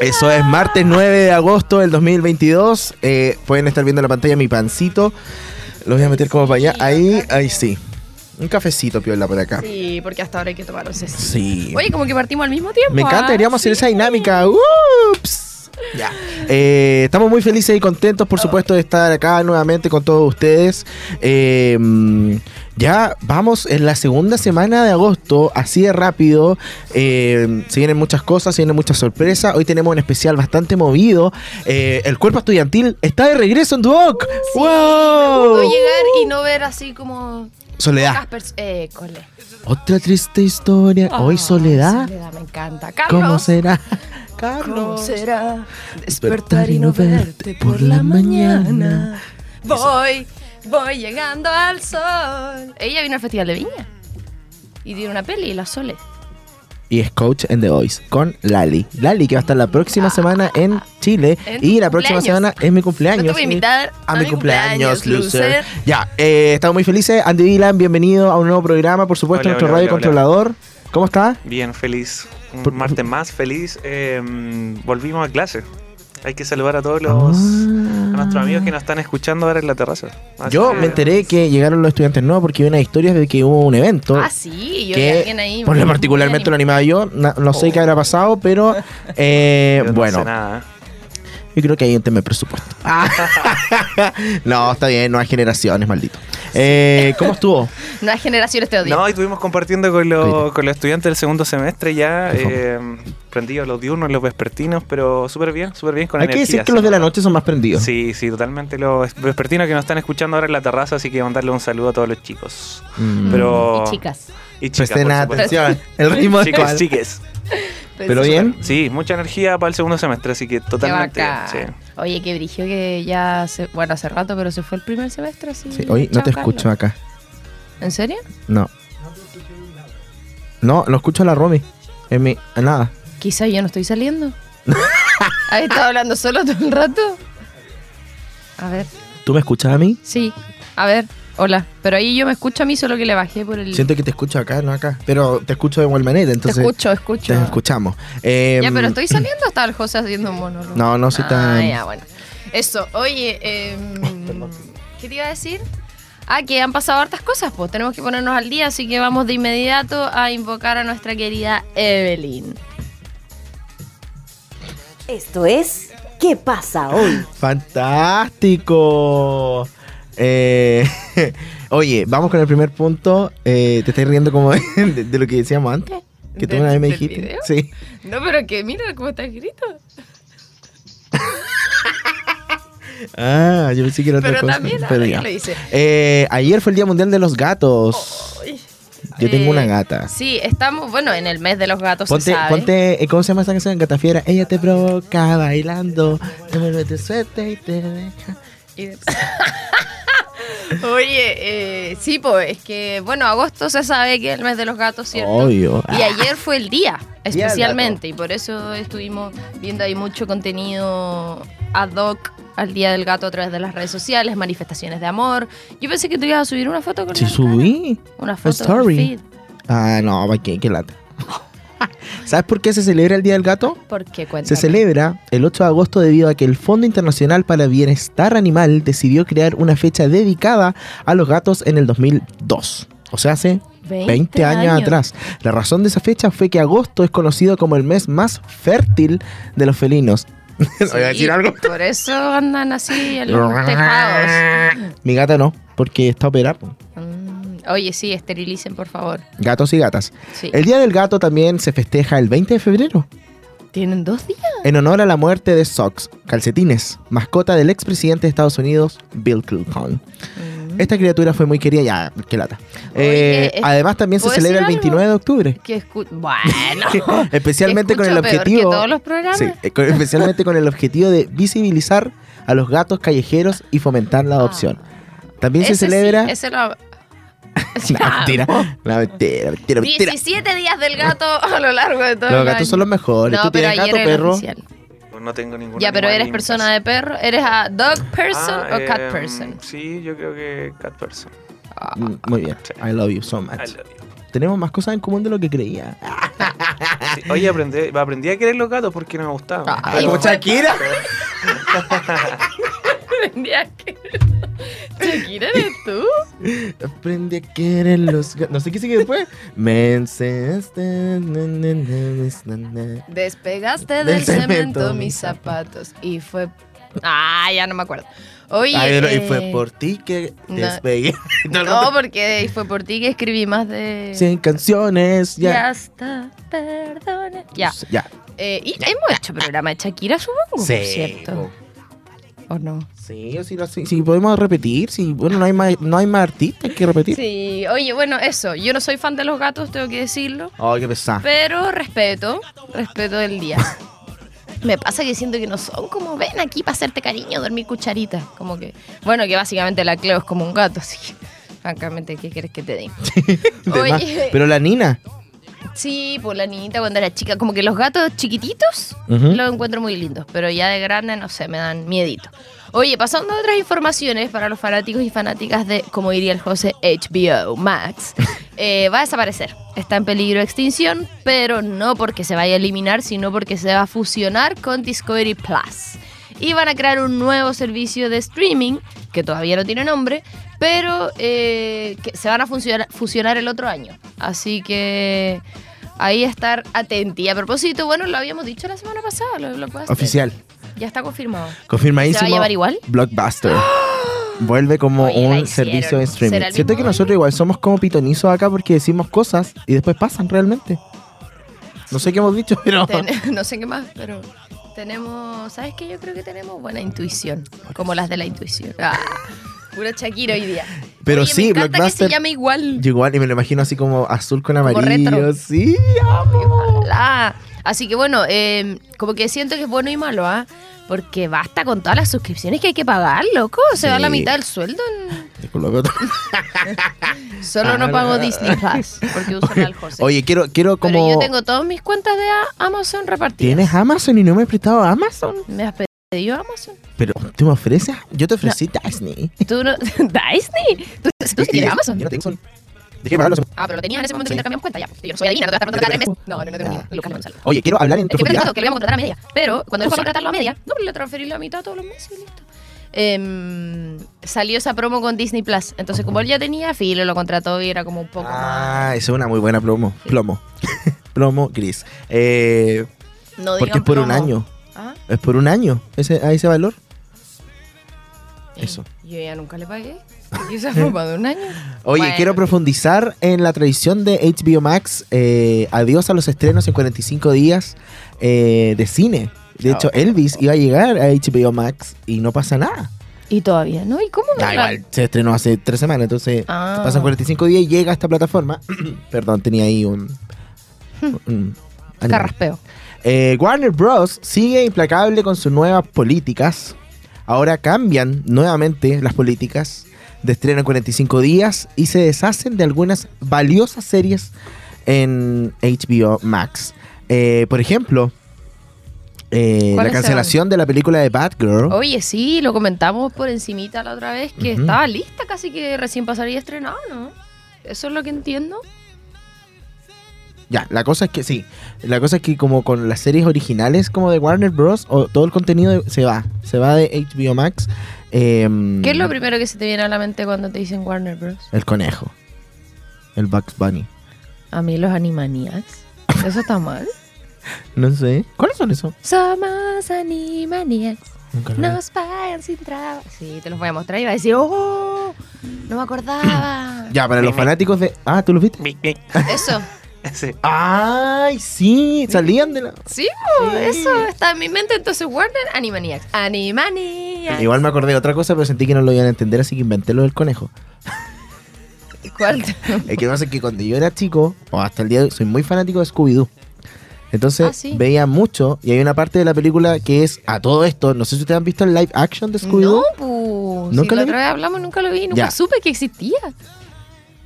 Eso es martes 9 de agosto del 2022. Eh, pueden estar viendo en la pantalla mi pancito. Lo voy a meter como para allá. Ahí, ahí sí. Un cafecito piola por acá. Sí, porque hasta ahora hay que tomar un cecito. Sí. Oye, como que partimos al mismo tiempo. Me encanta, ¿ah? deberíamos hacer Sí. esa dinámica. Ups. Ya. Eh, estamos muy felices y contentos, por supuesto, de estar acá nuevamente con todos ustedes. Eh, ya vamos en la segunda semana de agosto, así de rápido. Eh, se vienen muchas cosas, se vienen muchas sorpresas. Hoy tenemos un especial bastante movido. Eh, el cuerpo estudiantil está de regreso en Duoc. ¡Wow! Puedo llegar y no ver así como. Soledad. Eh, cole. Otra triste historia. Hoy Ay, soledad. Soledad, me encanta. Carlos. ¿Cómo será? ¿Cómo Carlos. será despertar y no verte por la mañana? Voy, voy llegando al sol. Ella vino al Festival de Viña. Y tiene una peli, La Sole. y es coach en The Voice con Lali. Lali que va a estar la próxima semana en Chile. En y la próxima cumpleaños. semana es mi cumpleaños. No te voy a invitar a, mi cumpleaños, loser. Ya, eh, estamos muy felices. Andy Dylan, bienvenido a un nuevo programa, por supuesto, Hola, nuestro hola, radio hola, hola. controlador. ¿Cómo está? Bien, feliz. Un martes más feliz. Eh, volvimos a clase. Hay que saludar a todos los Ah. a nuestros amigos que nos están escuchando ahora en la terraza. Así Yo que- me enteré que llegaron los estudiantes nuevos porque vi unas historias de que hubo un evento. Ah, sí, yo que alguien ahí. por lo particularmente lo animado. animaba yo, no sé qué habrá pasado, pero eh, yo no bueno, sé nada. Yo creo que hay un tema de presupuesto. no, está bien, nuevas generaciones, maldito. Eh, ¿Cómo estuvo? Nuevas generaciones te odian. No, y estuvimos compartiendo con, los- Oye. con los estudiantes del segundo semestre ya, eh, prendidos los diurnos, los vespertinos, pero súper bien, súper bien con Hay que decir que los de la noche son más prendidos. Sí, sí, totalmente los vespertinos que nos están escuchando ahora en la terraza, así que mandarle un saludo a todos los chicos. Mm. Pero... Y chicas. Y chicas, Presten atención. El ritmo de Chicas, chiques. Pero bien. Sí, mucha energía para el segundo semestre, así que totalmente. Sí. Oye, qué brillo que ya se, bueno, hace rato, pero se fue el primer semestre, así. Sí, hoy no te Carlos. escucho acá. ¿En serio? No. No, lo escucho a la Romy. En mi. en nada. Quizá yo no estoy saliendo. ¿Has estado hablando solo todo el rato? A ver, ¿Tú me escuchas a mí? sí. A ver, hola. Pero ahí yo me escucho a mí, solo que le bajé por el... Siento que te escucho acá, no acá. Pero te escucho de igual manera, te entonces. escucho, escucho. Te escuchamos. Eh, Ya, pero estoy saliendo está el José haciendo un monólogo. No, no soy tan- Ah, ya, bueno. Eso, oye, em, ¿qué te iba a decir? Ah, que han pasado hartas cosas, pues tenemos que ponernos al día, así que vamos de inmediato a invocar a nuestra querida Evelyn. Esto es ¿Qué pasa hoy? ¡Fantástico! Eh, oye, vamos con el primer punto. Eh, ¿Te estás riendo como de, de lo que decíamos antes? Que tú ¿Del- una vez me dijiste. video? Sí. No, pero que mira cómo está escrito. Ah, yo pensé que era otra Pero cosa. también pero ya. lo. Eh, ayer fue el Día Mundial de los Gatos. Yo tengo Eh, una gata. Sí, estamos, bueno, en el mes de los gatos, Ponte, se sabe. ponte, eh, ¿cómo se llama esa canción? Gata Fiera. Ella te provoca bailando, te vuelve de suerte y te deja. Y de- Oye, eh, sí, pues es que, bueno, agosto se sabe que es el mes de los gatos, ¿cierto? Obvio. Y ayer fue el día, especialmente, y por eso estuvimos viendo ahí mucho contenido ad hoc al Día del Gato a través de las redes sociales, manifestaciones de amor. Yo pensé que tú ibas a subir una foto con Sí, subí. Una foto. story. Ah, no, ¿para qué? Qué lata. ¿Sabes por qué se celebra el Día del Gato? ¿Por qué? Se Cuéntame. celebra el 8 de agosto debido a que el Fondo Internacional para el Bienestar Animal decidió crear una fecha dedicada a los gatos en el 2002. O sea, hace 20, años, atrás. La razón de esa fecha fue que agosto es conocido como el mes más fértil de los felinos. ¿Voy a decir Sí, algo? Por eso andan así en los tejados. Mi gata no, porque está operada. Oye, sí, esterilicen, por favor. Gatos y gatas. Sí. El Día del Gato también se festeja el 20 de febrero, ¿Tienen dos días? en honor a la muerte de Socks, calcetines, mascota del expresidente de Estados Unidos, Bill Clinton. Mm. Esta criatura fue muy querida, ya, qué lata. Oye, Eh, además, también se ¿puedo celebra el decir algo? 29 de octubre. Que escu- bueno. especialmente con el objetivo. que todos los programas. Sí, eh, con- especialmente con el objetivo de visibilizar a los gatos callejeros y fomentar la adopción. También se Ese sí, celebra. ese lo- No, mentira, no, mentira, mentira, mentira. 17 días del gato a lo largo de todo Los el gatos año. son los mejores. No, ¿Tú pero tienes ayer gato, era perro? oficial. Pues no tengo ningún Ya, pero animal ¿eres en mi persona de perro? ¿Eres a dog person Ah, o cat em, person? Sí, yo creo que cat person. Mm, Muy bien. Sí. I love you so much. I love you. Tenemos más cosas en común de lo que creía. Sí, Oye, aprendí, aprendí a querer los gatos porque no me gustaban. Ah, Ah, como Shakira. Vendía que- Shakira, ¿eres tú? Aprende a querer los. No sé qué sigue después. Me. Despegaste Del del, cemento cemento, mis zapatos y fue... Ah, ya no me acuerdo. Oye, Ay, no, y eh, fue por ti que no. despegué. No, No, porque fue por ti que escribí más de... 100 canciones, Ya ya. está, perdone. Ya. Ya. Eh, y hemos hecho programa de Shakira, supongo, cierto. ¿O no? Sí, o si, si- si podemos repetir, si bueno, no hay más, no hay más artistas que repetir. Sí, oye, bueno, eso. Yo no soy fan de los gatos, tengo que decirlo. Ay, qué pesado. Pero respeto, respeto del día. Me pasa que siento que no son como ven aquí para hacerte cariño, dormir cucharita. Como que, bueno, que básicamente la Cleo es como un gato, así que, francamente, ¿qué quieres que te dé? Oye, Pero la Nina. Sí, pues la niñita cuando era chica, como que los gatos chiquititos los encuentro muy lindos, pero ya de grande, no sé, me dan miedito. Oye, pasando a otras informaciones para los fanáticos y fanáticas de, como diría el José, HBO Max, eh, va a desaparecer. Está en peligro de extinción, pero no porque se vaya a eliminar, sino porque se va a fusionar con Discovery Plus. Y van a crear un nuevo servicio de streaming, que todavía no tiene nombre, pero eh, que se van a fusionar, fusionar el otro año. Así que ahí estar atenti. Y a propósito, bueno, lo habíamos dicho la semana pasada, lo, lo. Oficial. Ya está confirmado. Confirmadísimo. ¿Se va a llevar igual? Blockbuster. Vuelve como Oye, un servicio de streaming. ¿Será el Siento que nosotros igual somos como pitonizos acá porque decimos cosas y después pasan realmente. No sé qué hemos dicho, pero. Ten- no sé qué más, pero tenemos, ¿sabes qué? Yo creo que tenemos buena intuición, como las de la intuición. Ah, pura Shakira hoy día. Pero Oye, sí, me encanta que Blockbuster- se llame igual. Yo igual y me lo imagino así como azul con Como amarillo. retro. Sí, amo. Ojalá. Así que bueno, eh, como que siento que es bueno y malo, ¿ah? Porque basta con todas las suscripciones que hay que pagar, loco. Se va la Sí. mitad del sueldo. en-. Solo no pago Disney Plus, porque uso el José. Ah. Oye, quiero, quiero Pero como. yo tengo todas mis cuentas de Amazon repartidas. ¿Tienes Amazon y no me has prestado Amazon? ¿Me has pedido Amazon? Pero, ¿tú me ofreces? Yo te ofrecí Disney. ¿Tú no... ¿Disney? ¿Tú, tú sí tienes Amazon? Yo no tengo. Dejé pagarlo. Ah, pero lo tenías en ese momento que Sí. intercambiamos cuenta ya. Yo no soy adivina, no te vas a contratar tres meses. No, no, no tengo idea. Lucas Gonzalo. Oye, quiero hablar en Es que que le íbamos a contratar a media. Pero cuando dejó de contratarlo a media, no, pero le transferí la mitad todos los meses y listo. Em, salió esa promo con Disney Plus. Entonces, como él ya tenía, Filo lo contrató y era como un poco Ah, esa es una muy buena plomo. Plomo. plomo gris. Eh. No porque es por un promo. año. Ah, Es por un año ese, a ese valor. eh, Eso. Yo ya nunca le pagué. Y fue para de un año. Oye, Bueno, quiero profundizar en la tradición de HBO Max. eh, adiós a los estrenos en 45 días eh, de cine. De hecho, Elvis iba a llegar a HBO Max y no pasa nada. Y todavía, ¿no? ¿Y cómo me Da la- igual, se estrenó hace tres semanas, entonces Ah. pasan 45 días y llega a esta plataforma. Perdón, tenía ahí un... un animal. Carraspeo. Eh, Warner Bros. sigue implacable con sus nuevas políticas. Ahora cambian nuevamente las políticas de estreno en 45 días y se deshacen de algunas valiosas series en HBO Max. Eh, por ejemplo, eh, la ¿Cuáles cancelación de la película de Batgirl. Oye, sí, lo comentamos por encimita la otra vez, que estaba lista, casi que recién pasaría estrenado, ¿no? Eso es lo que entiendo. Ya, la cosa es que sí. La cosa es que como con las series originales como de Warner Bros. O todo el contenido se va. Se va de HBO Max. Em, ¿Qué es lo primero que se te viene a la mente cuando te dicen Warner Bros? El conejo. El Bugs Bunny. A mí los Animaniacs. ¿Eso está mal? No sé. ¿Cuáles son esos? Somos Animaniacs. Nos pagan sin trabajo. Sí, te los voy a mostrar y va a decir, ¡oh! No me acordaba. Ya, para los fanáticos de. Ah, ¿tú los viste? Eso. Sí. ¡Ay, sí! Salían de la. Sí, eso está en mi mente. Entonces, Warner, Animaniacs. Animaniacs. Maniacs. Igual me acordé de otra cosa, pero sentí que no lo iban a entender, así que inventé lo del conejo. ¿Cuál? El que pasa es que cuando yo era chico, o hasta el día de hoy, soy muy fanático de Scooby-Doo. Entonces Ah, sí. veía mucho, y hay una parte de la película que es a todo esto. No sé si ustedes han visto el live action de Scooby-Doo. No, pues. ¿Nunca si lo la vi? otra vez hablamos, nunca lo vi, nunca Ya. supe que existía.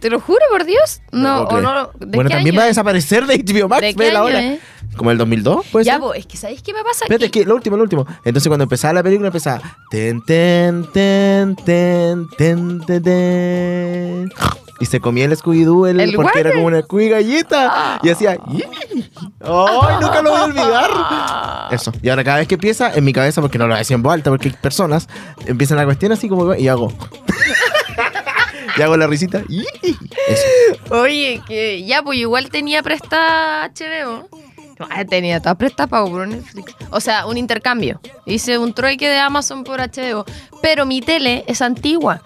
Te lo juro, por Dios. No, o no. ¿de Bueno, qué también año va a es? desaparecer de HBO Max, ¿De qué vela año es? ¿Como el 2002? ¿Puede Ya, ser? pues, es que ¿sabéis qué me pasa? Espérate, Que- que lo último, lo último. Entonces cuando empezaba la película empezaba ten ten ten ten ten ten, ten. y se comía el Scooby-Doo el- ¿El porque era como una Scooby galleta y hacía "Yi". ¡Ay, nunca lo voy a olvidar! Eso. Y ahora cada vez que empieza en mi cabeza porque no lo decía en voz alta porque hay personas empiezan la cuestión así como y hago y hago la risita. Oye, que ya, pues igual tenía prestada HBO. Ah, Tenía todas prestadas pago por Netflix. O sea, un intercambio. Hice un trueque de Amazon por HBO. Pero mi tele es antigua.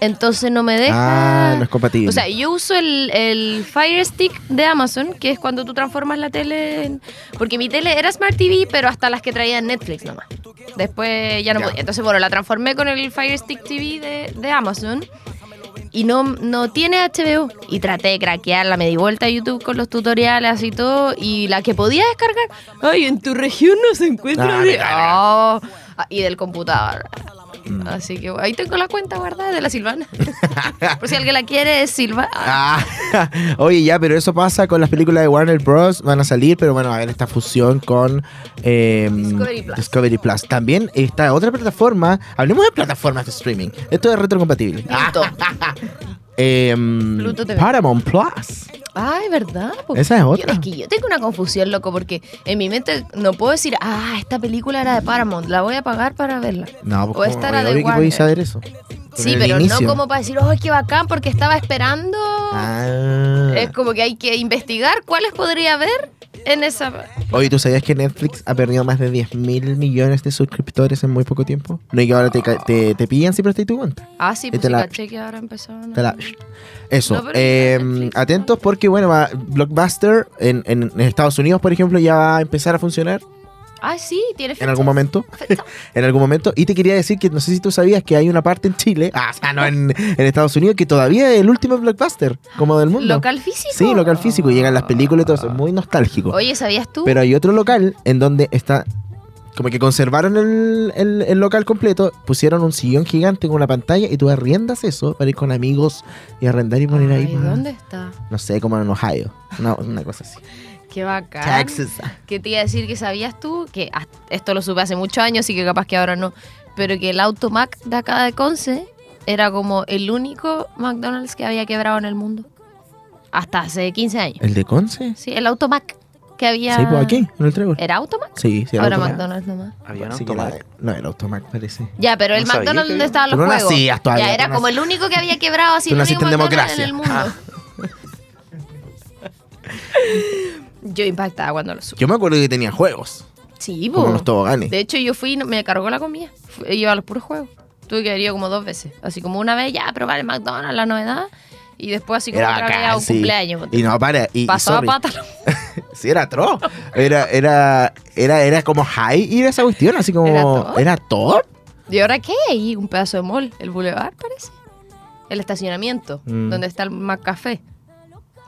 Entonces no me deja. Ah, no es compatible. O sea, yo uso el, el Fire Stick de Amazon, que es cuando tú transformas la tele en... Porque mi tele era Smart TV, pero hasta las que traía Netflix nomás. Después ya no Ya. podía. Entonces, bueno, la transformé con el Fire Stick TV de, de Amazon. Y no, no tiene HBO. Y traté de craquearla, me di vuelta a YouTube con los tutoriales y todo. Y la que podía descargar, ay, en tu región no se encuentra. Ah, de-. Oh, ah, y del computador. Mm. Así que ahí tengo la cuenta guardada de la Silvana. Por si alguien la quiere, es Silva. Ah, oye, ya, pero eso pasa con las películas de Warner Bros. Van a salir, pero bueno, a ver esta fusión con eh, Discovery Plus. Discovery Plus. También está otra plataforma. Hablemos de plataformas de streaming. Esto es retrocompatible. Eh, TV. Paramount Plus. Ay, ¿verdad? po? Esa es Yo- otra. es que yo tengo una confusión, loco, porque en mi mente no puedo decir, ah, esta película era de Paramount, la voy a pagar para verla. No, O pues esta como, era de Warner. saber eso. Sí, pero inicio. no como para decir, oh, qué bacán, porque estaba esperando. Ah. Es como que hay que investigar cuáles podría haber en esa. Oye, ¿tú sabías que Netflix ha perdido más de 10 mil millones de suscriptores en muy poco tiempo? No, y que ahora te, te, te pillan si prestas tu cuenta. Ah, sí, Y pues la- caché que ahora empezaron. a- Te la- Eso. No, Eh, Netflix, atentos porque, bueno, va, Blockbuster en, en- en Estados Unidos, por ejemplo, ya va a empezar a funcionar Ah, sí, tiene en fecha. algún momento. En algún momento. Y te quería decir que no sé si tú sabías que hay una parte en Chile, ah, o sea, no en, en Estados Unidos, que todavía es el último Blockbuster, como del mundo. ¿Local físico? Sí, local físico. Llegan las películas y todo eso. Es muy nostálgico. Oye, ¿sabías tú? Pero hay otro local en donde está. Como que conservaron el, el- el local completo, pusieron un sillón gigante con una pantalla y tú arriendas eso para ir con amigos y arrendar y poner ahí. Ay, pa- ¿Dónde está? No sé, como en Ohio. Una, una cosa así. Qué bacán. Texas. que te iba a decir que sabías tú, que esto lo supe hace muchos años, y que capaz que ahora no, pero que el Automac de acá de Conce era como el único McDonald's que había quebrado en el mundo. Hasta hace 15 años. ¿El de Conce? Sí, el Automac que había... Sí, pues aquí, en el trébol. ¿Era Automac? Sí, sí, era ahora Automac. McDonald's nomás. Había un automac. era- No, era Automac, parece. Ya, pero el No McDonald's donde estaban los no juegos. nacías todavía, ya, era no como el único que había quebrado así el único en en el mundo. Yo impactaba cuando lo supe. Yo me acuerdo que tenía juegos, Sí, como po. los toboganes. De hecho, yo fui y me cargó la comida. Iba a los puros juegos. Tuve que haber ido como dos veces. Así como una vez ya, probar el McDonald's, la novedad. Y después así como Era otra vez a un sí. cumpleaños. Y no, para. Y, y Pasó a sorry. pata. Sí, era atroz. Era, era, era, era como high ir a esa cuestión, así como. ¿Era top. ¿Y ahora qué? Ahí un pedazo de mall. El boulevard, parece. El estacionamiento. Mm. Donde está el McCafé.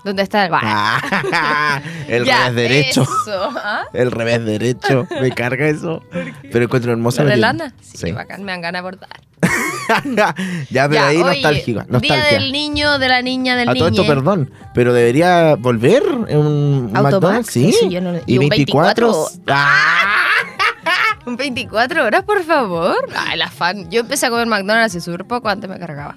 Donde está el bar. Ah, el Ya, revés derecho. Eso. ¿ah? El revés derecho. Me carga eso. Pero encuentro hermosa. ¿La de lana? Sí, Sí. bacán. Me dan ganas de bordar. ya, pero Ya, ahí nostálgica. Día Nostalgia. del niño, de la niña, del A todo niño. esto, perdón, pero debería volver en un McDonald's, sí. yo no y y un 24. 24. ¡Ah! Un 24 horas, por favor. Ay, la fan. Yo empecé a comer McDonald's hace súper poco, antes me cargaba.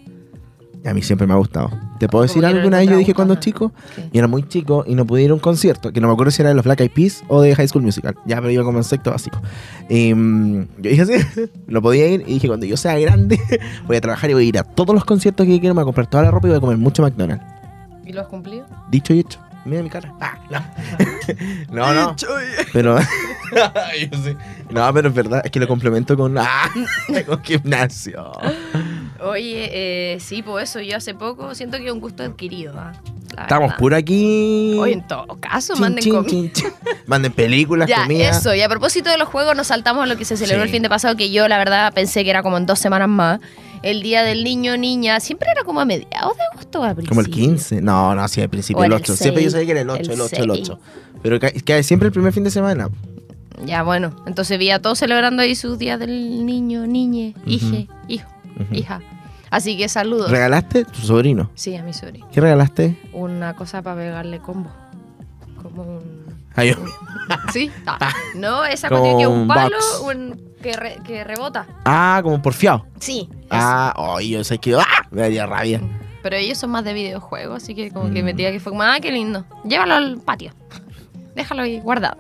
A mí siempre me ha gustado. ¿Te puedo decir que no alguna le vez? Yo dije cuando chico, ¿Qué? y era muy chico y no pude ir a un concierto, que no me acuerdo si era de los Black Eyed Peas o de High School Musical. Ya, pero iba como en sexto básico. Y mm, yo dije así, no podía ir y dije, cuando yo sea grande, voy a trabajar y voy a ir a todos los conciertos que quiero, me voy a comprar toda la ropa y voy a comer mucho McDonald's. ¿Y lo has cumplido? Dicho y hecho. Mira mi cara. Ah, no. no, no. Pero. No, pero es verdad, es que lo complemento con. Ah, con gimnasio. Oye, eh, sí, pues eso, yo hace poco siento que es un gusto adquirido. ¿ah? la Estamos verdad. puro aquí. Hoy en todo caso, Chin, manden chin, comida. chin, chin. Manden películas, Ya, comida. eso. Y a propósito de los juegos, nos saltamos a lo que se celebró Sí. el fin de pasado, que yo la verdad pensé que era como en dos semanas más. El día del niño niña, siempre era como a mediados de agosto a Como el principios. 15. No, no, sí, al principio O el el 8. Siempre yo seis, sabía que era el 8, el el 8, el seis. 8. Pero cae, cae siempre el primer fin de semana. Ya, bueno. Entonces vi a todos celebrando ahí sus días del niño, niñe, hije, hijo, Hija. Así que saludos. ¿Regalaste tu sobrino? sí, a mi sobrino. ¿Qué regalaste? Una cosa para pegarle combo. Como un... Ay, yo- Sí, ah, no, esa cuestión que es un un palo un- que, re- que rebota. Ah, como porfiado. Sí, eso. Ah, ay, yo sé que. ¡Ah! Me daría rabia. Pero ellos son más de videojuegos, así que como que Mm. me tira que fue como, ah, qué lindo. Llévalo al patio. Déjalo ahí guardado.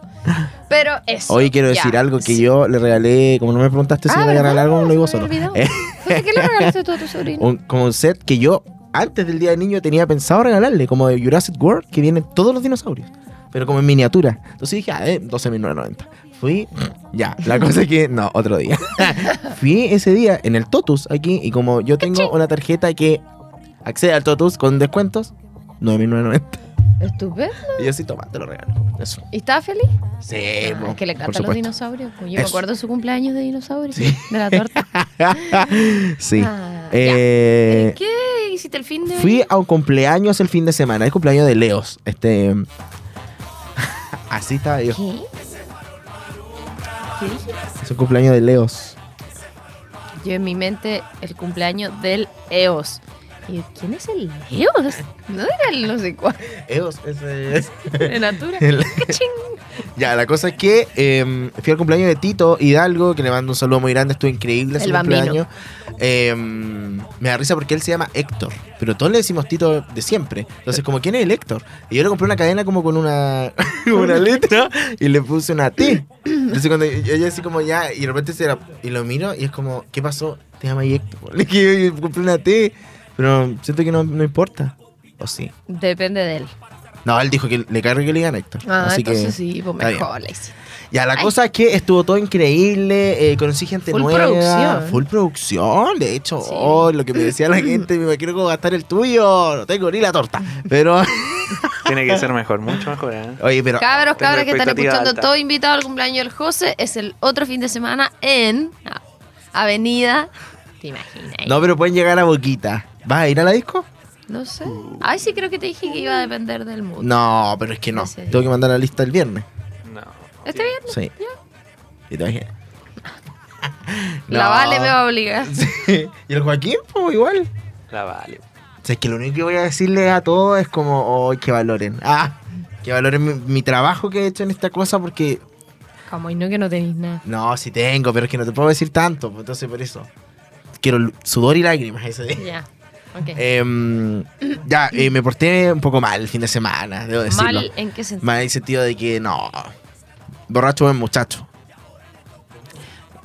Pero eso. Hoy quiero ya, decir algo que sí. yo le regalé, como no me preguntaste si Ah, a regalar ¿verdad? algo, no lo digo solo. Eh, ¿qué le regalaste tú a tu sobrino? un, como un set que yo, antes del día del niño, tenía pensado regalarle, como de Jurassic World, que vienen todos los dinosaurios, pero como en miniatura. Entonces dije, ah, eh, 12.990. Fui, ya, la cosa es que, no, otro día. Fui ese día en el Totus aquí, y como yo tengo una tarjeta que accede al Totus con descuentos, 9.990. Estupendo. Y yo sí, toma, te lo regalo. Eso. ¿Y estaba feliz? Sí, Ah, es que le encantan los dinosaurios. Pues yo me Eso. acuerdo de su cumpleaños de dinosaurios. Sí. De la torta. sí. Ah, Eh. ¿Qué hiciste el fin de Fui a un cumpleaños el fin de semana, el cumpleaños de Leos. Este. Así estaba yo. ¿Qué? ¿Qué dije? Es un cumpleaños de Leos. Yo en mi mente el cumpleaños del EOS. ¿Y quién es el EOS? No era el no sé cuál. Eos, ese es. De Natura. El-. Ya, la cosa es que eh, fui al cumpleaños de Tito Hidalgo, que le mando un saludo muy grande, estuvo increíble ese El cumpleaños. Eh, me da risa porque él se llama Héctor, pero todos le decimos Tito de siempre. Entonces, como, ¿quién es el Héctor? Y yo le compré una cadena como con una, letra y le puse una T. Entonces, cuando yo, yo así como ya, y de repente se la- y lo miro y es como, ¿qué pasó? Te llamas Héctor. Le yo compré una T, pero siento que no, no importa. ¿O sí? Depende de él. No, él dijo que le cargue que le digan Héctor. Ah, así entonces que, sí, pues mejor hice. Ya, la Ay. cosa es que estuvo todo increíble, eh, conocí gente Full nueva. producción. Full producción, de hecho, Sí. oh, lo que me decía la gente, me quiero gastar el tuyo, no tengo ni la torta. Pero, Tiene que ser mejor, mucho mejor. ¿eh? oye, pero... Cabros, cabras que están escuchando alta. todo invitado al cumpleaños del José. Es el otro fin de semana en Avenida. ¿Te imaginas? No, pero pueden llegar a Boquita. ¿Vas a ir a la disco? No sé. Ay, sí, creo que te dije que iba a depender del mood. No, pero es que no. Ese día. Tengo que mandar la lista el viernes. No. ¿Este viernes? Sí. ¿Y te? La No. Vale me va a obligar. Sí. ¿Y el Joaquín? Pues igual. La vale. O sea, es que lo único que voy a decirle a todos es como, oh, que valoren. Ah, que valoren mi, mi trabajo que he hecho en esta cosa porque Como y no que no tenéis nada. No, sí tengo, pero es que no te puedo decir tanto, pues, entonces por eso. Quiero sudor y lágrimas ese día. Ya. Ok. Em, ya, eh, me porté un poco mal el fin de semana, debo decirlo. ¿Mal en qué sentido? Mal en el sentido de que no. Borracho buen muchacho.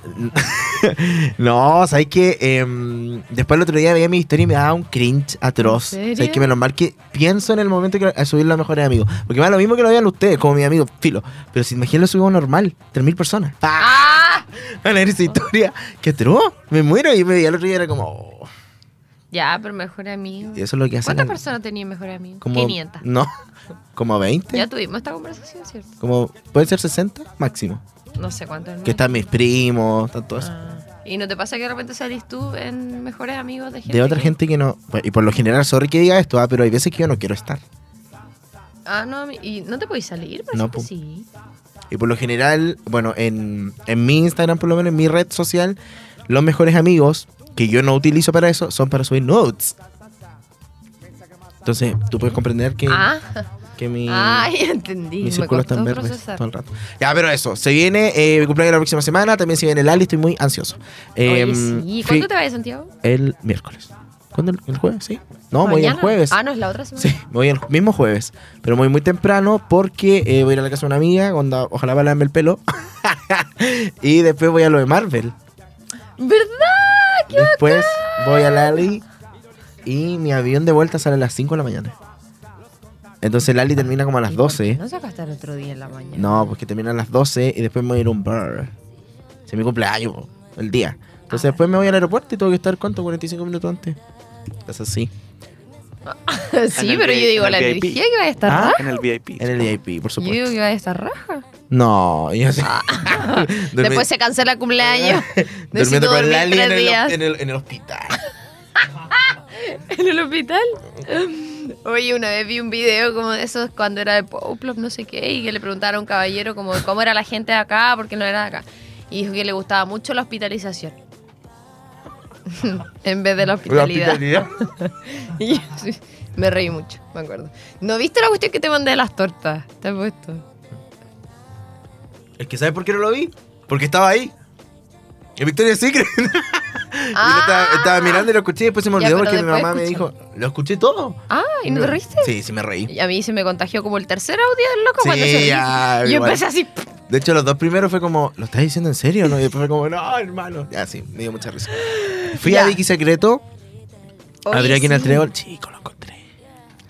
no, ¿sabes qué? Em, después el otro día veía mi historia y me daba un cringe atroz. ¿Sabes qué? Menos mal que pienso en el momento que a subirlo a mejores amigos. Porque da lo mismo que lo vean ustedes, como mi amigo, filo. Pero si imagínate lo subo normal, 3.000 personas. ¡Ah! a leer esa historia. ¡Qué atroz! Me muero y me veía el otro día era como. oh. Ya, pero mejor amigo. Y eso es lo que hacen. ¿Cuántas en- personas tenían mejor amigo? Como, 500. No, como 20. Ya tuvimos esta conversación, ¿cierto? Como, puede ser 60 máximo. No sé cuántos. Que están mis primos, tanto eso. Ah. ¿Y no te pasa que de repente salís tú en mejores amigos de gente? De otra que- gente que no. bueno, Y por lo general, sorry que diga esto, ah, pero hay veces que yo no quiero estar. Ah, no, ¿y no te podéis salir? Parece No, sí. Y por lo general, bueno, en, en mi Instagram, por lo menos en mi red social, los mejores amigos que yo no utilizo para eso son para subir notes. Entonces, tú puedes comprender que, Ah, que mi, ya entendí. mis círculos están verdes todo el rato. Ya, pero eso, se viene eh, mi cumpleaños la próxima semana, también se viene el Ali, estoy muy ansioso. Oye, sí. fui ¿Cuándo te vas Santiago? El miércoles. ¿Cuándo? ¿El, jueves? Sí. No, voy el ¿Mañana? jueves. Ah, no, es la otra semana. Sí, voy el mismo jueves. Pero voy muy temprano porque eh, voy a ir a la casa de una amiga, onda, ojalá lavarme el pelo. y después voy a lo de Marvel. ¿Verdad? ¡Qué Después voy a Lali y mi avión de vuelta sale a las 5 de la mañana. Entonces Lali termina como a las ¿Y por qué 12. No sacaste el otro día en la mañana. No, porque termina a las 12 y después me voy a ir a un bar. Es mi cumpleaños, el día. Entonces Ah. después me voy al aeropuerto y tengo que estar, ¿cuánto? 45 minutos antes. Es así. sí, pero yo digo, la energía que va a estar Ah, raja. En el VIP. En el VIP, por Yo supuesto. digo que va a estar raja. No, yo sé. Durmi- Después se cancela el cumpleaños. Durmiendo con dormir Lali tres en el, días en, el, en el hospital. en el hospital. Oye, una vez vi un video como de esos cuando era de Poplop, no sé qué, y que le preguntaron a un caballero como cómo era la gente de acá, porque no era de acá. Y dijo que le gustaba mucho la hospitalización. en vez de la La hospitalidad. hospitalidad. Y yo sí, me reí mucho, me acuerdo. ¿No viste la cuestión que te mandé de las tortas? Te he puesto. Es que ¿sabes por qué no lo vi? Porque estaba ahí. En Victoria's Secret. Y lo estaba, estaba mirando y lo escuché y después se me Ah. Ya, olvidó porque mi mamá me dijo, lo escuché todo. Ah, ¿y no te reíste? Sí, sí me reí. Y a mí se me contagió como el tercer audio del loco Sí, cuando se ya, Yo igual. empecé así. De hecho, los dos primeros fue como, ¿lo estás diciendo en serio? ¿no? Y después fue como, no, hermano. Ya, sí, me dio mucha risa. Fui Ya. a Vicky Secreto, el sí. trébol, chico, lo encontré.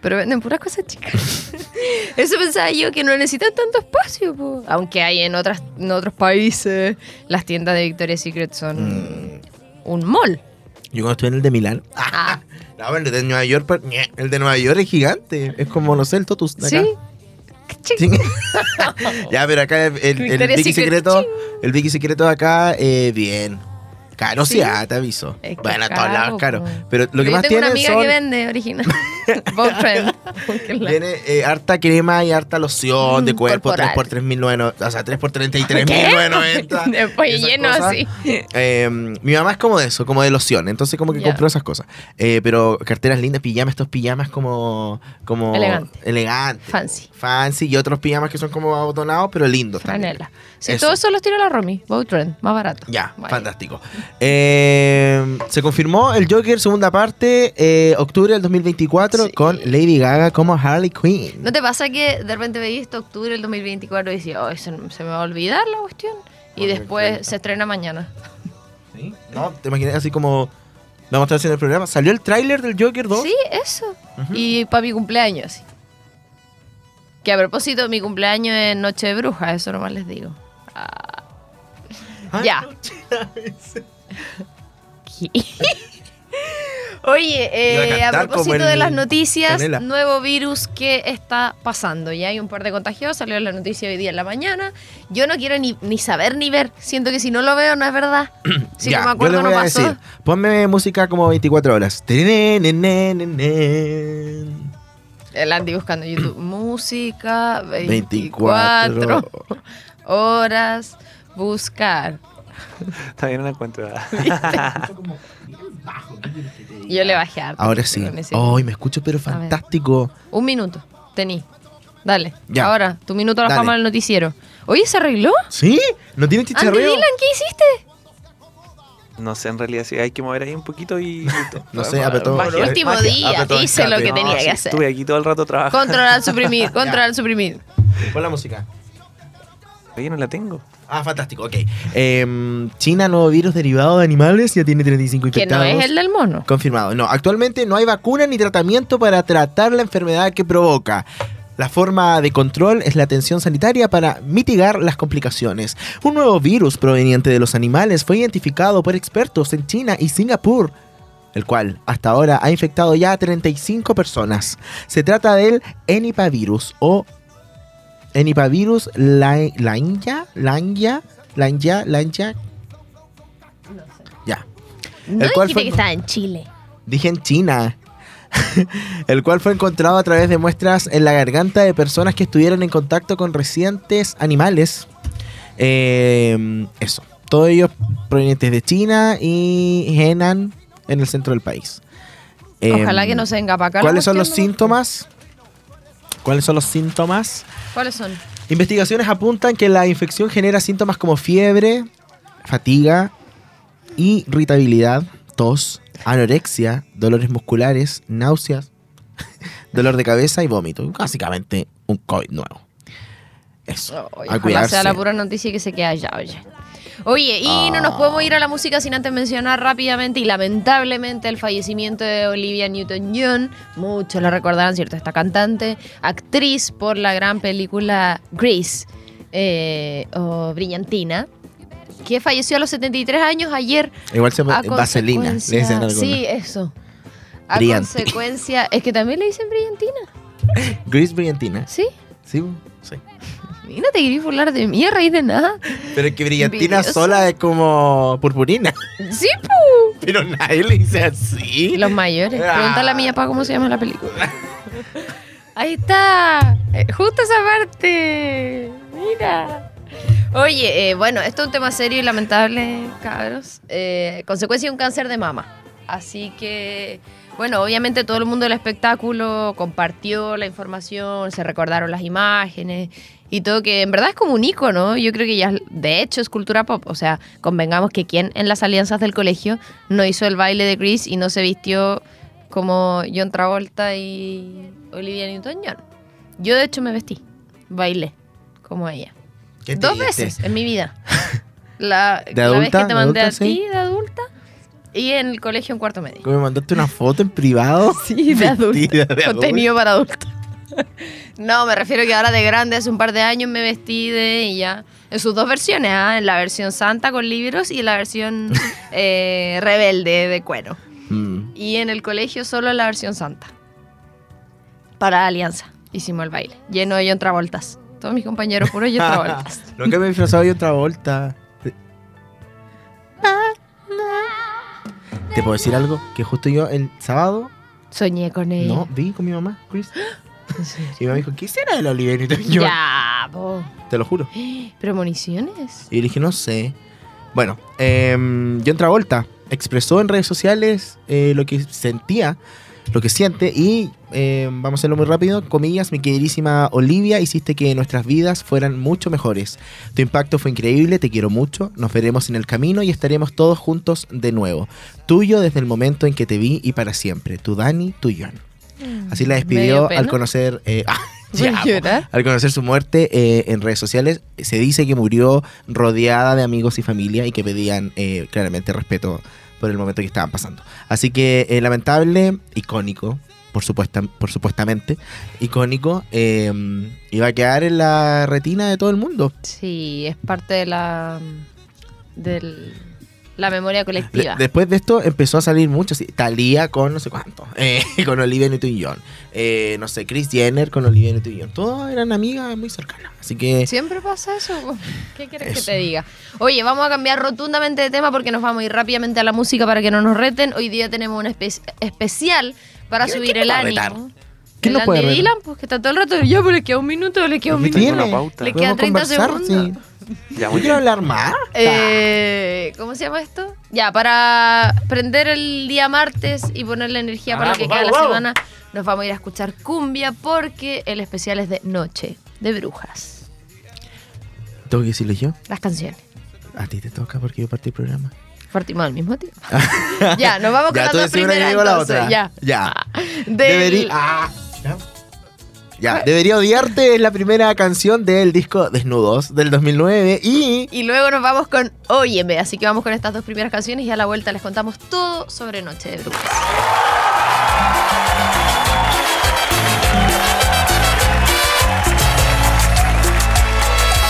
Pero venden puras cosas chicas. Eso pensaba yo que no necesitan tanto espacio, po. aunque hay en otras en otros países las tiendas de Victoria's Secret son Mm. un mall. Yo cuando estuve en el de Milán, Ah, no, el de Nueva York, el de Nueva York es gigante. Es como, no sé, el Totus. de acá. sí. Ya, pero acá el, el, el Vicky Secret, Secreto, ching. el Vicky Secreto de acá, eh, bien. Caro, sí, ¿Sí? ah, te aviso. Es que bueno, a todos lados caro. Pero lo que Yo más tengo una tiene amiga son... que vende original. Bob Trend. Tiene eh, harta crema y harta loción de Mm, cuerpo, corporal. 3 por 3.990, o sea, 3 por 33.990. Después lleno así. Eh, mi mamá es como de eso, como de loción, entonces como que Ya. compró esas cosas. Eh, pero carteras lindas, pijamas, estos pijamas como... como Elegante. Elegante. Fancy. Fancy y otros pijamas que son como abotonados, pero lindos también. Franela. Sí, Eso. todo eso los tiro a la Romy. Bob Trend, más barato. Ya, fantástico. Eh, se confirmó el Joker segunda parte, eh, octubre del 2024, Sí. con Lady Gaga como Harley Quinn. ¿No te pasa que de repente veis esto octubre del 2024 y decís, oh, se, se me va a olvidar la cuestión? Y después se estrena mañana. ¿Sí? No, te imaginas así como vamos a estar haciendo el programa. Salió el tráiler del Joker 2. Sí, eso. Y para mi cumpleaños, así. Que a propósito, mi cumpleaños es Noche de Bruja, eso nomás les digo. Ah, Ay, ya. no, ¿qué? Oye, eh, a propósito el de las noticias, Canela. nuevo virus que está pasando. Ya hay un par de contagios, salió la noticia hoy día en la mañana. Yo no quiero ni, ni saber ni ver. Siento que si no lo veo no es verdad. Si ya, no me yo acuerdo le voy no a pasó. decir, ponme música como 24 horas. El Andy buscando YouTube. Música, 24 24 horas, buscar. Todavía no la encuentro. Y yo le bajé harto. Ahora sí. ese- Ay, me escucho pero fantástico. Un minuto, tení. Dale. Ya. Ahora, tu minuto a la fama del noticiero. Oye, ¿se arregló? ¿Sí? ¿No tiene Andy chicharreo? Dylan, ¿qué hiciste? No sé, en realidad sí, hay que mover ahí un poquito y. No sé, apretó. Magia, Último magia. día, apretó hice lo que No, tenía sí, que hacer. Estuve aquí todo el rato trabajando. Controlar, suprimir, controlar, suprimir. Pon la música. Oye, no la tengo. Ah, fantástico, ok. Em, China, nuevo virus derivado de animales, ya tiene 35 Que no infectados. es el del mono. Confirmado. No, actualmente no hay vacuna ni tratamiento para tratar la enfermedad que provoca. La forma de control es la atención sanitaria para mitigar las complicaciones. Un nuevo virus proveniente de los animales fue identificado por expertos en China y Singapur, el cual hasta ahora ha infectado ya a 35 personas. Se trata del Enipavirus o Enipavirus lai- lanja, lanja, lanja, lanja. Ya. No El cual dijiste fue- que estaba en Chile. Dije en China. el cual fue encontrado a través de muestras en la garganta de personas que estuvieron en contacto con recientes animales. Eh, eso. Todos ellos provenientes de China y Henan, en el centro del país. Ojalá Eh, que no se venga para acá. ¿Cuáles son los síntomas? ¿Cuáles son los síntomas? ¿Cuáles son? Investigaciones apuntan que la infección genera síntomas como fiebre, fatiga, irritabilidad, tos, anorexia, dolores musculares, náuseas, dolor de cabeza y vómito. Básicamente un COVID nuevo. Eso. Oye, a cuidarse. sea la pura noticia que se queda allá, oye. Oye, y no nos Ah. podemos ir a la música sin antes mencionar rápidamente y lamentablemente el fallecimiento de Olivia Newton-John. Muchos la recordarán, ¿cierto? Esta cantante, actriz por la gran película Grace eh, o Brillantina, que falleció a los 73 años ayer Igual se a vaselina. Le dicen. Sí, eso. A Brillante. consecuencia, es que también le dicen brillantina, Gris brillantina. ¿sí? Sí, Y no te querías burlar de mí a raíz de nada. Pero es que brillantina sola es como purpurina. Sí, pu. Pero nadie le dice así. Los mayores. Ah. Pregúntale a mi papá cómo se llama la película. Ahí está. Eh, Justo esa parte. Mira. Oye, eh, bueno, esto es un tema serio y lamentable, cabros. Eh, consecuencia de un cáncer de mama. Así que, bueno, obviamente todo el mundo del espectáculo compartió la información, se recordaron las imágenes y todo, que en verdad es como un icono. Yo creo que ya, de hecho, es cultura pop. O sea, convengamos que quien en las alianzas del colegio no hizo el baile de Chris y no se vistió como John Travolta y Olivia Newton-John. Yo, de hecho, me vestí, bailé como ella. ¿Qué te Dos diste? veces en mi vida. La, ¿De la vez que te ¿De mandé adulta, a ti sí? de adulta y en el colegio en cuarto medio. ¿Me mandaste una foto en privado? Sí, de de Contenido para adultos. no, me refiero que ahora de grande, hace un par de años me vestí de ella. En sus dos versiones, ¿ah? en la versión santa con libros y en la versión eh, rebelde de cuero. Mm. Y en el colegio solo en la versión santa. Para Alianza hicimos el baile, lleno de John Travoltas. Todos mis compañeros puros John Travoltas. Nunca me he disfrazado de otra vuelta. ¿Te puedo decir algo? Que justo yo el sábado, Soñé con ella. no, vi con mi mamá, Chris. Y mamá dijo, ¿qué será el Olivia Newton-John? Ya, po. Te lo juro. ¿Premoniciones? Y yo dije, no sé. Bueno, eh, John Travolta expresó en redes sociales eh, lo que sentía, lo que siente y eh, vamos a hacerlo muy rápido. Comillas, mi queridísima Olivia, hiciste que nuestras vidas fueran mucho mejores. Tu impacto fue increíble, te quiero mucho. Nos veremos en el camino y estaremos todos juntos de nuevo. Tuyo desde el momento en que te vi y para siempre. Tu Dani, tu John. Así la ¿Me dio despidió al conocer. eh, ya, al conocer su muerte eh, en redes sociales, se dice que murió rodeada de amigos y familia y que pedían eh, claramente respeto por el momento que estaban pasando. Así que eh, lamentable, icónico, por, supuesta, por supuestamente, icónico, iba a quedar en la retina de todo el mundo. Sí, es parte de la de la memoria De- colectiva. después de esto empezó a salir mucho, sí, Talía con no sé cuánto, eh, con Olivia Newton-John, eh, no sé, Chris Jenner con Olivia Newton-John, todos eran amigas muy cercanas, así que... Siempre pasa eso. ¿Qué quieres que te diga? Oye, vamos a cambiar rotundamente de tema porque nos vamos a ir rápidamente a la música para que no nos reten. Hoy día tenemos un espe- especial para ¿Quién- subir el ánimo. retar? ¿Quién el nos puede Andy? Dylan, pues que está todo el rato. Ya, pero le queda un minuto, le queda un ¿Qué minuto. tiene? Una pauta. Le ¿Podemos quedan 30 conversar? segundos. Ya, Yo quiero hablar más. Eh, ¿Cómo se llama esto? Ya, para prender el día martes y ponerle energía para lo que Vamos, queda de la vamos, semana, nos vamos a ir a escuchar cumbia porque el especial es de Noche de Brujas. Tengo que decirlo yo. Las canciones. A ti te toca porque yo partí el programa. Partimos al mismo tiempo. ya, nos vamos con Ya, tú dos decís una y yo primeras. digo la otra. Ya. Ya. Del- Debería. Ah, ya. Ya, Debería odiarte es la primera canción del disco Desnudos del 2009 y Y luego nos vamos con Óyeme. Así que vamos con estas dos primeras canciones y a la vuelta les contamos todo sobre Noche de Brujas.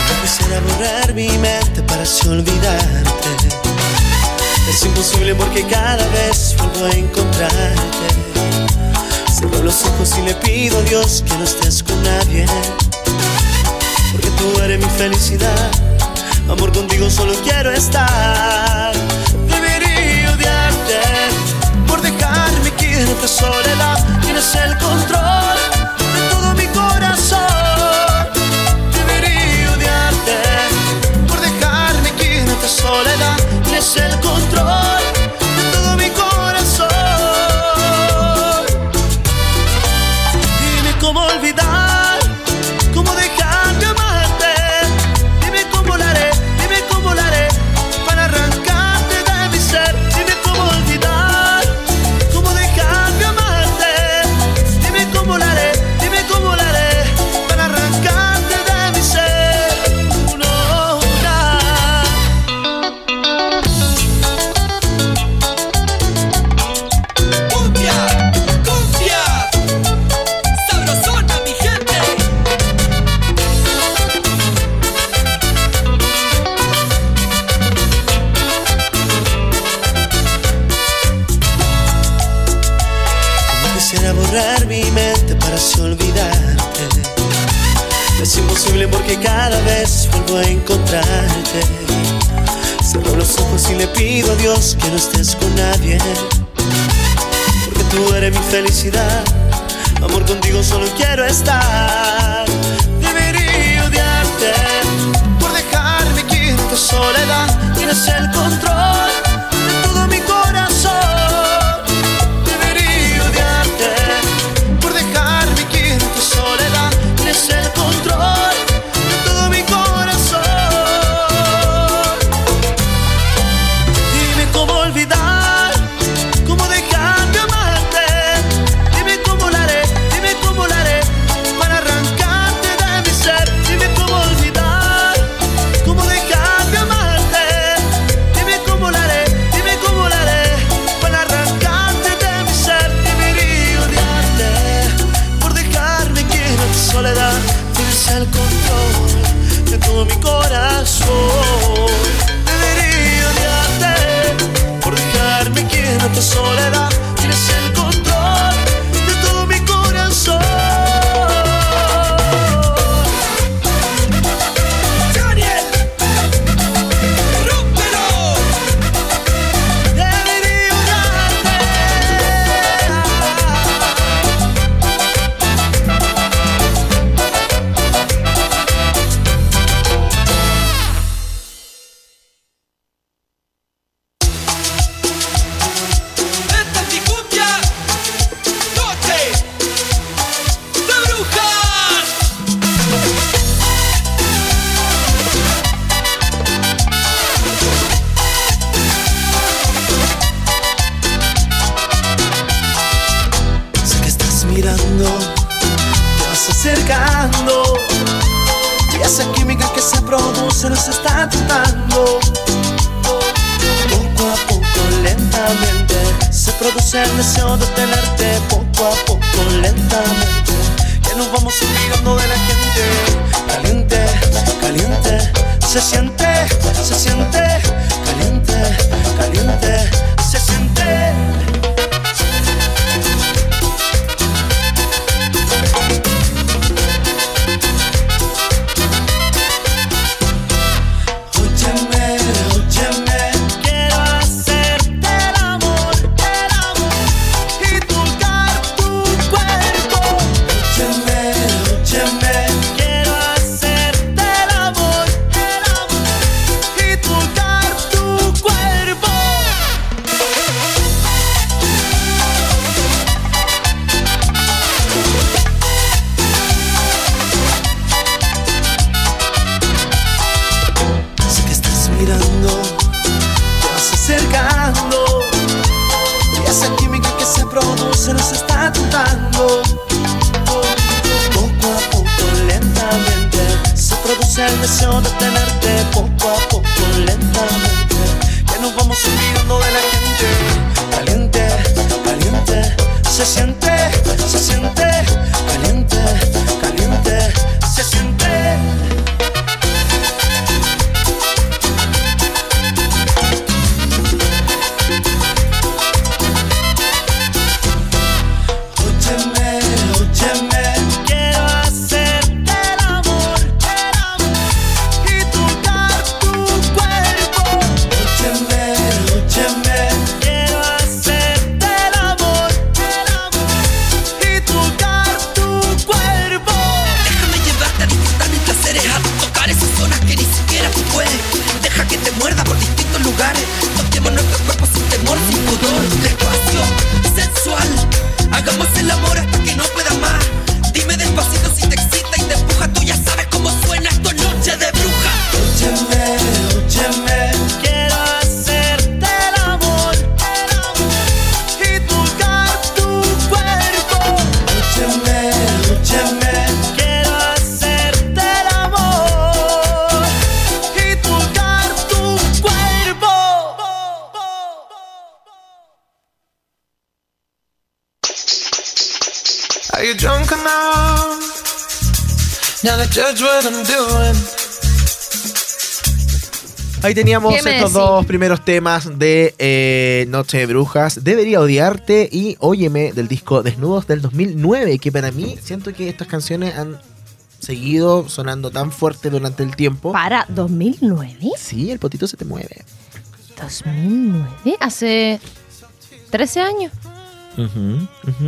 No quisiera borrar mi mente para así olvidarte. Es imposible porque cada vez vuelvo a encontrarte. Cierro los ojos y le pido a Dios que no estés con nadie. Porque tú eres mi felicidad. Amor, contigo solo quiero estar. acercando y esa química que se produce nos está tentando. Poco a poco, lentamente, se produce el deseo de tenerte. Poco a poco, lentamente, que nos vamos olvidando de la gente. Caliente, caliente, se siente, se siente, caliente, caliente, se siente. deseo de tenerte poco a poco, lentamente. Que nos vamos olvidando de la gente. Caliente, caliente, se siente Ahí teníamos estos dos primeros temas de eh, Noche de Brujas, Debería Odiarte y Óyeme del disco Desnudos del 2009, que para mí siento que estas canciones han seguido sonando tan fuerte durante el tiempo. ¿Para 2009? Sí, el potito se te mueve. ¿2009? Hace 13 años.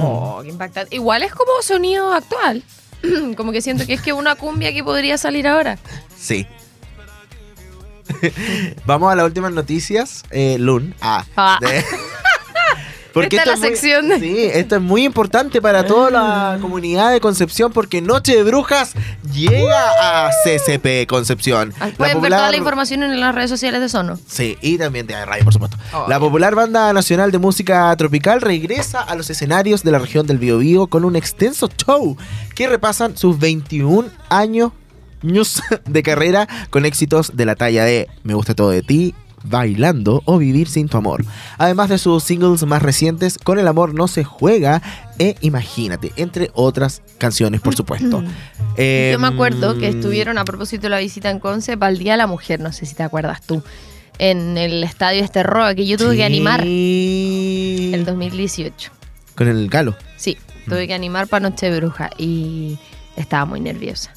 Oh, qué impactante. Igual es como sonido actual. como que siento que es que una cumbia que podría salir ahora. Sí, Vamos a las últimas noticias. Eh, Lun. Ah. Ah. de- Esta es la muy- sección Sí, esto es muy importante para toda la comunidad de Concepción porque Noche de Brujas llega a CCP Concepción. Ah, Pueden ver toda la información en las redes sociales de Sono. Sí, y también de radio, por supuesto. Oh, la popular banda nacional de música tropical regresa a los escenarios de la región del Biobío con un extenso show que repasan sus 21 años de carrera con éxitos de la talla de Me gusta todo de ti, Bailando o Vivir sin tu amor. Además de sus singles más recientes, Con el amor no se juega e Imagínate, entre otras canciones, por supuesto. Yo me acuerdo que Em, estuvieron a propósito de la visita en Conce para el Día de la Mujer, no sé si te acuerdas tú, en el estadio Esterroa que yo tuve que animar el 2018. Con el galo. Sí, Mm. tuve que animar para Noche de Bruja y estaba muy nerviosa.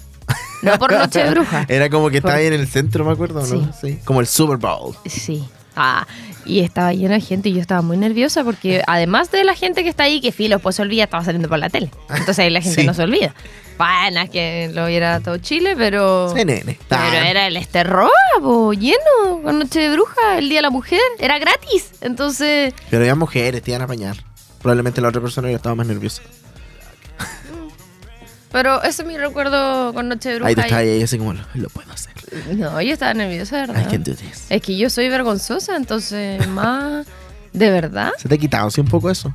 No por Noche de Bruja. Era como que estaba ahí en el centro, me acuerdo, ¿no? Sí. Como el Super Bowl. Sí. Ah, y estaba llena de gente y yo estaba muy nerviosa porque además de la gente que está ahí, que filo, pues se olvida, estaba saliendo por la tele. Entonces ahí la gente Sí. no se olvida. Bueno, es que lo viera todo Chile, pero... Nene. Pero era el Esterroa, lleno, con Noche de Bruja, el Día de la Mujer, era gratis. Entonces, Pero había mujeres, te iban a apañar. Probablemente la otra persona ya estaba más nerviosa. Pero ese es mi recuerdo con Noche de Bruja. Ahí tú y- estabas ahí así como, lo, lo puedo hacer. No, yo estaba nerviosa, I verdad. can do this. Es que yo soy vergonzosa, entonces más... ¿De verdad? ¿Se te ha quitado así un poco eso?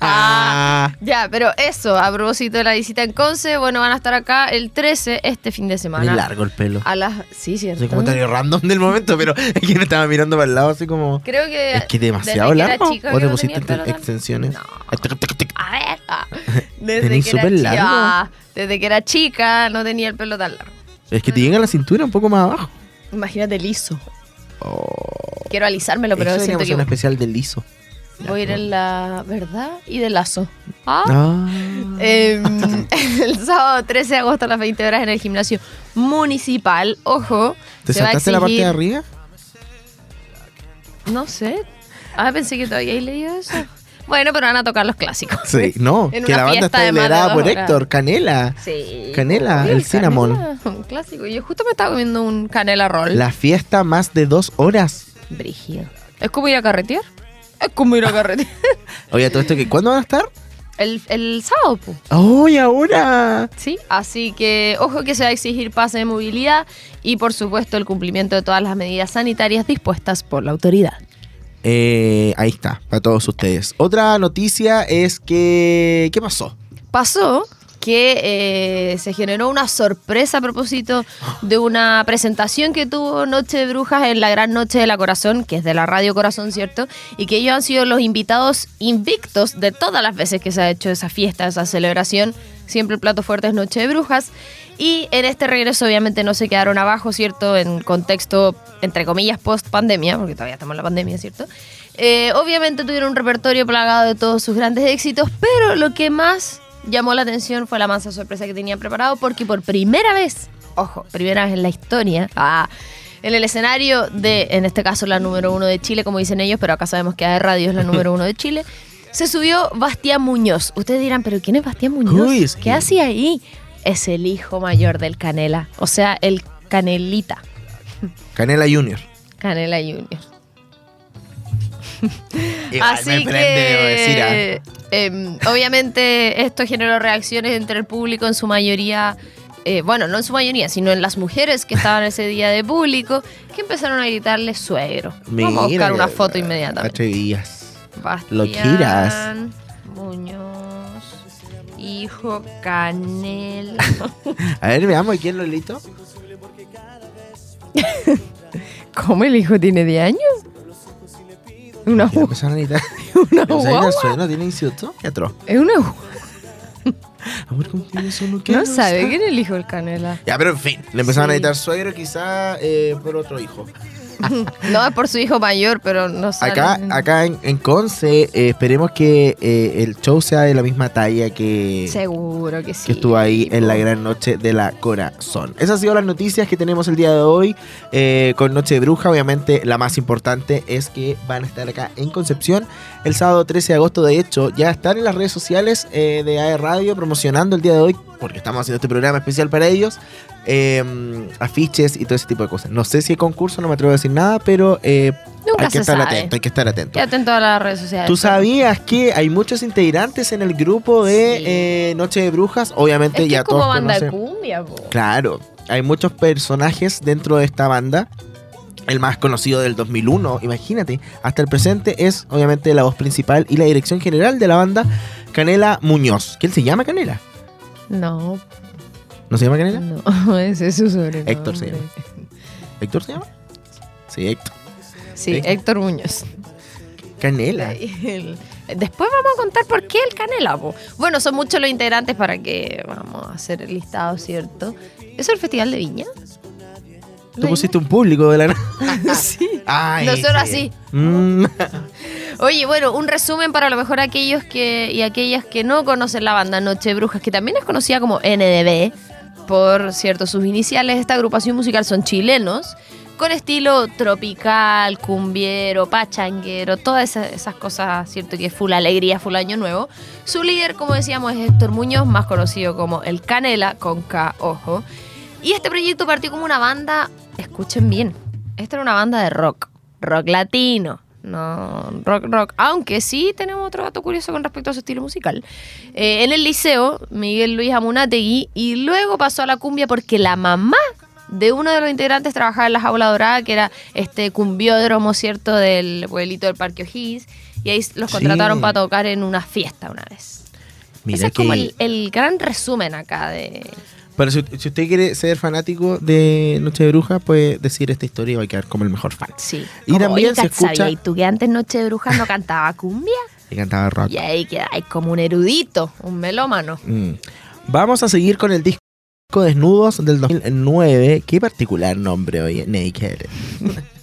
No. Ah. Ya, pero eso, a propósito de la visita en Conce, bueno, van a estar acá el 13 este fin de semana. largo el pelo. A las... Sí, cierto. Soy comentario random del momento, pero es que me estaba mirando para el lado así como... Creo que... Es que demasiado que largo. ¿O te pusiste extensiones? No. A ver. ah. Desde que, era súper chica, largo. desde que era chica no tenía el pelo tan largo. Es que te llega a la cintura un poco más abajo. Imagínate liso. Oh. Quiero alisármelo, pero Eso siento que un especial de liso. Voy a ir en la verdad y de lazo. Ah. Ah. Em, el sábado 13 de agosto a las 20 horas en el gimnasio municipal. Ojo. ¿Te se va a saltaste la parte de arriba? No sé. Ah, pensé que todavía he leído eso. Bueno, pero van a tocar los clásicos. Sí, no, que la banda está liderada por horas. Héctor, Canela. Sí. Canela, el cinnamon. canela, Un clásico. Yo justo me estaba comiendo un canela roll. La fiesta más de dos horas. Brígido. ¿Es como ir a carretear? Es como ir a carretear. Oye, todo esto que ¿cuándo van a estar? el, el sábado, po. ¡Ay, ahora! Sí, así que ojo que se va a exigir pase de movilidad y por supuesto el cumplimiento de todas las medidas sanitarias dispuestas por la autoridad. Eh, ahí está, para todos ustedes. Otra noticia es que. ¿Qué pasó? Pasó que eh, se generó una sorpresa a propósito de una presentación que tuvo Noche de Brujas en la Gran Noche de la Corazón, que es de la Radio Corazón, ¿cierto? Y que ellos han sido los invitados invictos de todas las veces que se ha hecho esa fiesta, esa celebración. Siempre el plato fuerte es Noche de Brujas. Y en este regreso obviamente no se quedaron abajo, ¿cierto? En contexto, entre comillas, post pandemia, porque todavía estamos en la pandemia, ¿cierto? Eh, obviamente tuvieron un repertorio plagado de todos sus grandes éxitos, pero lo que más llamó la atención fue la mansa sorpresa que tenían preparado, porque por primera vez, ojo, primera vez en la historia, ah, en el escenario de, en este caso, la número uno de Chile, como dicen ellos, pero acá sabemos que de radio es la número uno de Chile, se subió Bastián Muñoz. Ustedes dirán, ¿pero quién es Bastián Muñoz? Es ¿Qué hacía ahí? Es el hijo mayor del Canela, o sea, el Canelita, Canela Junior. Canela Junior. Igual Así me que, em, obviamente, esto generó reacciones entre el público, en su mayoría, eh, bueno, no en su mayoría, sino en las mujeres que estaban ese día de público, que empezaron a gritarle suegro. Vamos a buscar Mira, una foto inmediatamente. Atrevías. Bastián lo giras. Muñoz, hijo Canela. A ver, veamos el Lolito. ¿Cómo el hijo tiene 10 años? Una, Ya empezaron a gritar. una ¿Empezaron a gritar guagua. suena? ¿Tiene instituto? Qué atroz. Es una guagua. Amor, ¿cómo tienes uno que No sabe quién es el hijo del Canela. Ya, pero en fin, le empezaron a gritar suegro quizá eh, por otro hijo. No es por su hijo mayor, pero no sale. Acá, acá en, en Conce, eh, esperemos que eh, el show sea de la misma talla que, Seguro que sí. que estuvo ahí en la gran noche de la Corazón. Esas han sido las noticias que tenemos el día de hoy eh, con Noche de Bruja. Obviamente, la más importante es que van a estar acá en Concepción el sábado 13 de agosto. De hecho, ya están en las redes sociales de AE Radio promocionando el día de hoy, porque estamos haciendo este programa especial para ellos. eh, afiches y todo ese tipo de cosas. No sé si hay concurso, no me atrevo a decir nada, pero eh, hay que estar sabe. atento, hay que estar atento. Quédate atento a las redes sociales. ¿Tú sabías que hay muchos integrantes en el grupo de Sí. eh, Noche de Brujas? Obviamente Es que ya es como todos banda de conocen. cumbia, po. Claro, hay muchos personajes dentro de esta banda. El más conocido del 2001, imagínate, hasta el presente es obviamente la voz principal y la dirección general de la banda, Canela Muñoz. ¿Quién se llama Canela? No, ¿No se llama Canela? no, ese es su sobrenombre. Héctor se llama. ¿Héctor se llama? Sí, Héctor. Sí. Héctor Muñoz. Canela. El- Después vamos a contar por qué el canela. po. Bueno, son muchos los integrantes para que vamos a hacer el listado, ¿cierto? ¿Es el Festival de Viña? Tú pusiste un público de la... sí. Ay, Nosotros sí. así. Mm. Oye, bueno, un resumen para a lo mejor aquellos que y aquellas que no conocen la banda Noche Brujas, que también es conocida como NDB, por cierto, sus iniciales esta agrupación musical son chilenos, con estilo tropical, cumbiero, pachanguero, todas esas, esas cosas, cierto, que es full alegría, full año nuevo. Su líder, como decíamos, es Héctor Muñoz, más conocido como El Canela, con K, ojo. Y este proyecto partió como una banda, escuchen bien, esta era una banda de rock, rock latino, no rock rock, aunque sí tenemos otro dato curioso con respecto a su estilo musical. Eh, en el liceo, Miguel Luis Amunategui, y luego pasó a la cumbia porque la mamá de uno de los integrantes trabajaba en la jaula dorada, que era este cumbiódromo, ¿cierto?, del pueblito del Parque O'Higgins, y ahí los Sí. contrataron para tocar en una fiesta una vez. Mira Ese es como el, el gran resumen acá de... Pero si, si usted quiere ser fanático de Noche de Brujas, puede decir esta historia y va a quedar como el mejor fan. Sí. Y Como, también oye, se ¿sabías escucha- ¿Y tú que antes Noche de Brujas no cantaba cumbia? Y cantaba rock. Y ahí quedáis como un erudito, un melómano. Mm. Vamos a seguir con el disco Desnudos del 2009. Qué particular nombre, oye, Naked.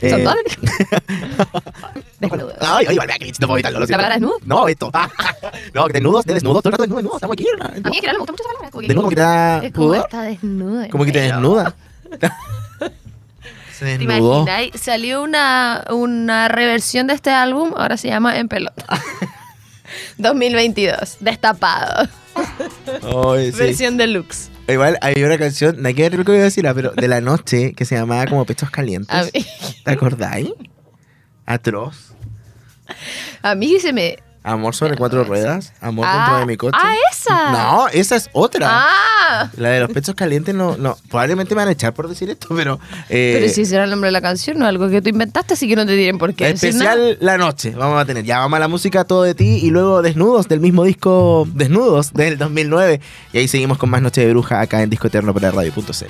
Eh, Son todas Desnudo. Ay, ay, vale, no puedo evitarlo, lo ¿La palabra desnudo? No, esto. no, desnudos, de desnudos, todo el rato desnudo, desnudo, estamos aquí. A mí en general me gustan mucho. Como que, Desnudo como que te da como está desnudo. como que te desnuda. Se ¿Te desnudó. imaginas? Salió una, una reversión de este álbum, ahora se llama En Pelota. 2022, destapado. Ay, sí. Versión deluxe. Igual hay una canción, no hay que ver lo que voy a decir, ah, pero de la noche que se llamaba como Pechos Calientes. ¿Te acordáis? Atroz. a mí se me... Amor sobre cuatro ruedas. Amor Ah, dentro de mi coche. ah, esa. No, esa es otra. ¡Ah! La de los pechos calientes no, no. Probablemente me van a echar por decir esto, pero. eh, Pero si ese era el nombre de la canción, no algo que tú inventaste, así que no te tienen por qué decir nada. Especial la noche, vamos a tener. Ya vamos a la música todo de ti y luego Desnudos del mismo disco Desnudos del 2009. Y ahí seguimos con más Noche de Bruja acá en Disco Eterno para radio.cl.